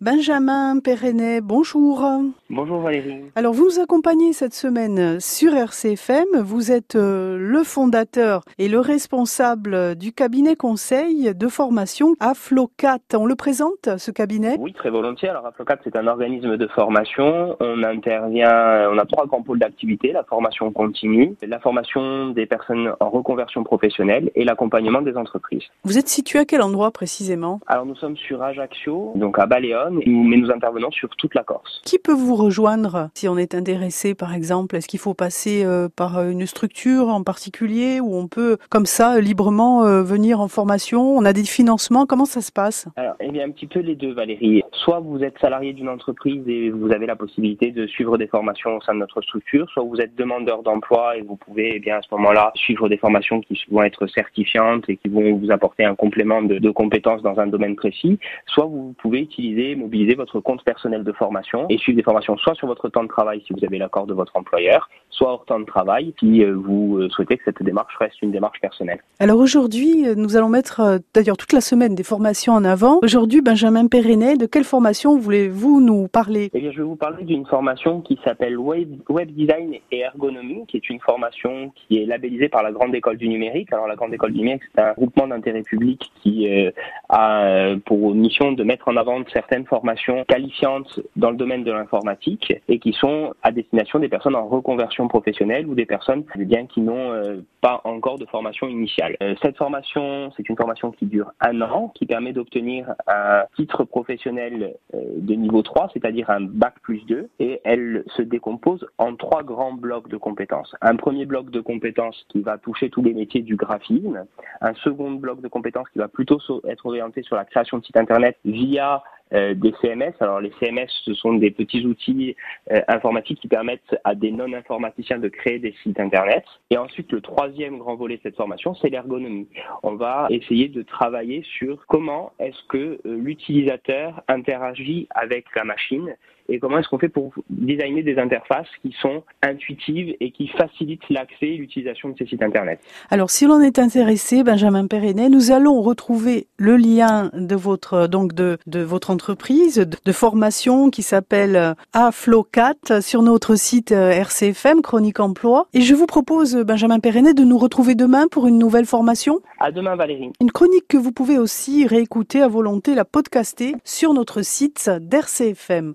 Benjamin Perrenet, bonjour. Bonjour Valérie. Alors vous nous accompagnez cette semaine sur RCFM. Vous êtes euh, le fondateur et le responsable du cabinet conseil de formation Aflocat. On le présente ce cabinet? Oui, très volontiers. Alors Aflocat c'est un organisme de formation. On intervient, on a trois grands pôles d'activité la formation continue, la formation des personnes en reconversion professionnelle et l'accompagnement des entreprises. Vous êtes situé à quel endroit précisément? Alors nous sommes sur Ajaccio, donc à Mais nous intervenons sur toute la Corse. Qui peut vous rejoindre si on est intéressé par exemple? Est-ce qu'il faut passer euh, par une structure en particulier ou on peut comme ça librement euh, venir en formation? On a des financements Comment ça se passe? Alors, eh bien un petit peu les deux Valérie. Soit vous êtes salarié d'une entreprise et vous avez la possibilité de suivre des formations au sein de notre structure, soit vous êtes demandeur d'emploi et vous pouvez eh bien à ce moment-là suivre des formations qui vont être certifiantes et qui vont vous apporter un complément de, de compétences dans un domaine précis, soit vous pouvez utiliser, mobiliser votre compte personnel de formation et suivre des formations soit sur votre temps de travail si vous avez l'accord de votre employeur, soit hors temps de travail si euh, vous euh, souhaitez que cette démarche reste une démarche personnelle. Alors aujourd'hui, euh, nous allons mettre d'ailleurs toute la semaine des formations en avant. Aujourd'hui, Benjamin Perrenet, de quelle formation voulez-vous nous parler? Eh bien, je vais vous parler d'une formation qui s'appelle Web, Web Design et Ergonomie, qui est une formation qui est labellisée par la Grande École du Numérique. Alors la Grande École du Numérique, c'est un groupement d'intérêt public qui a pour mission de mettre en avant certaines formations qualifiantes dans le domaine de l'informatique et qui sont à destination des personnes en reconversion professionnelle ou des personnes eh bien qui n'ont euh, pas encore de formation initiale. Euh, cette formation, c'est une formation qui dure un an, qui permet d'obtenir un titre professionnel euh, de niveau 3, c'est-à-dire un bac plus 2, et elle se décompose en trois grands blocs de compétences. Un premier bloc de compétences qui va toucher tous les métiers du graphisme, un second bloc de compétences qui va plutôt être orienté sur la création de sites internet via des CMS. Alors les CMS, ce sont des petits outils euh, informatiques qui permettent à des non-informaticiens de créer des sites Internet. Et ensuite, le troisième grand volet de cette formation, c'est l'ergonomie. On va essayer de travailler sur comment est-ce que euh, l'utilisateur interagit avec la machine et comment est-ce qu'on fait pour designer des interfaces qui sont intuitives et qui facilitent l'accès et l'utilisation de ces sites Internet. Alors, si l'on est intéressé, Benjamin Perrenet, nous allons retrouver le lien de votre, donc de, de votre entreprise de, formation qui s'appelle AFLOCAT sur notre site euh, RCFM, Chronique Emploi. Et je vous propose, Benjamin Perrenet, de nous retrouver demain pour une nouvelle formation. À demain, Valérie. Une chronique que vous pouvez aussi réécouter à volonté, la podcaster sur notre site d'RCFM.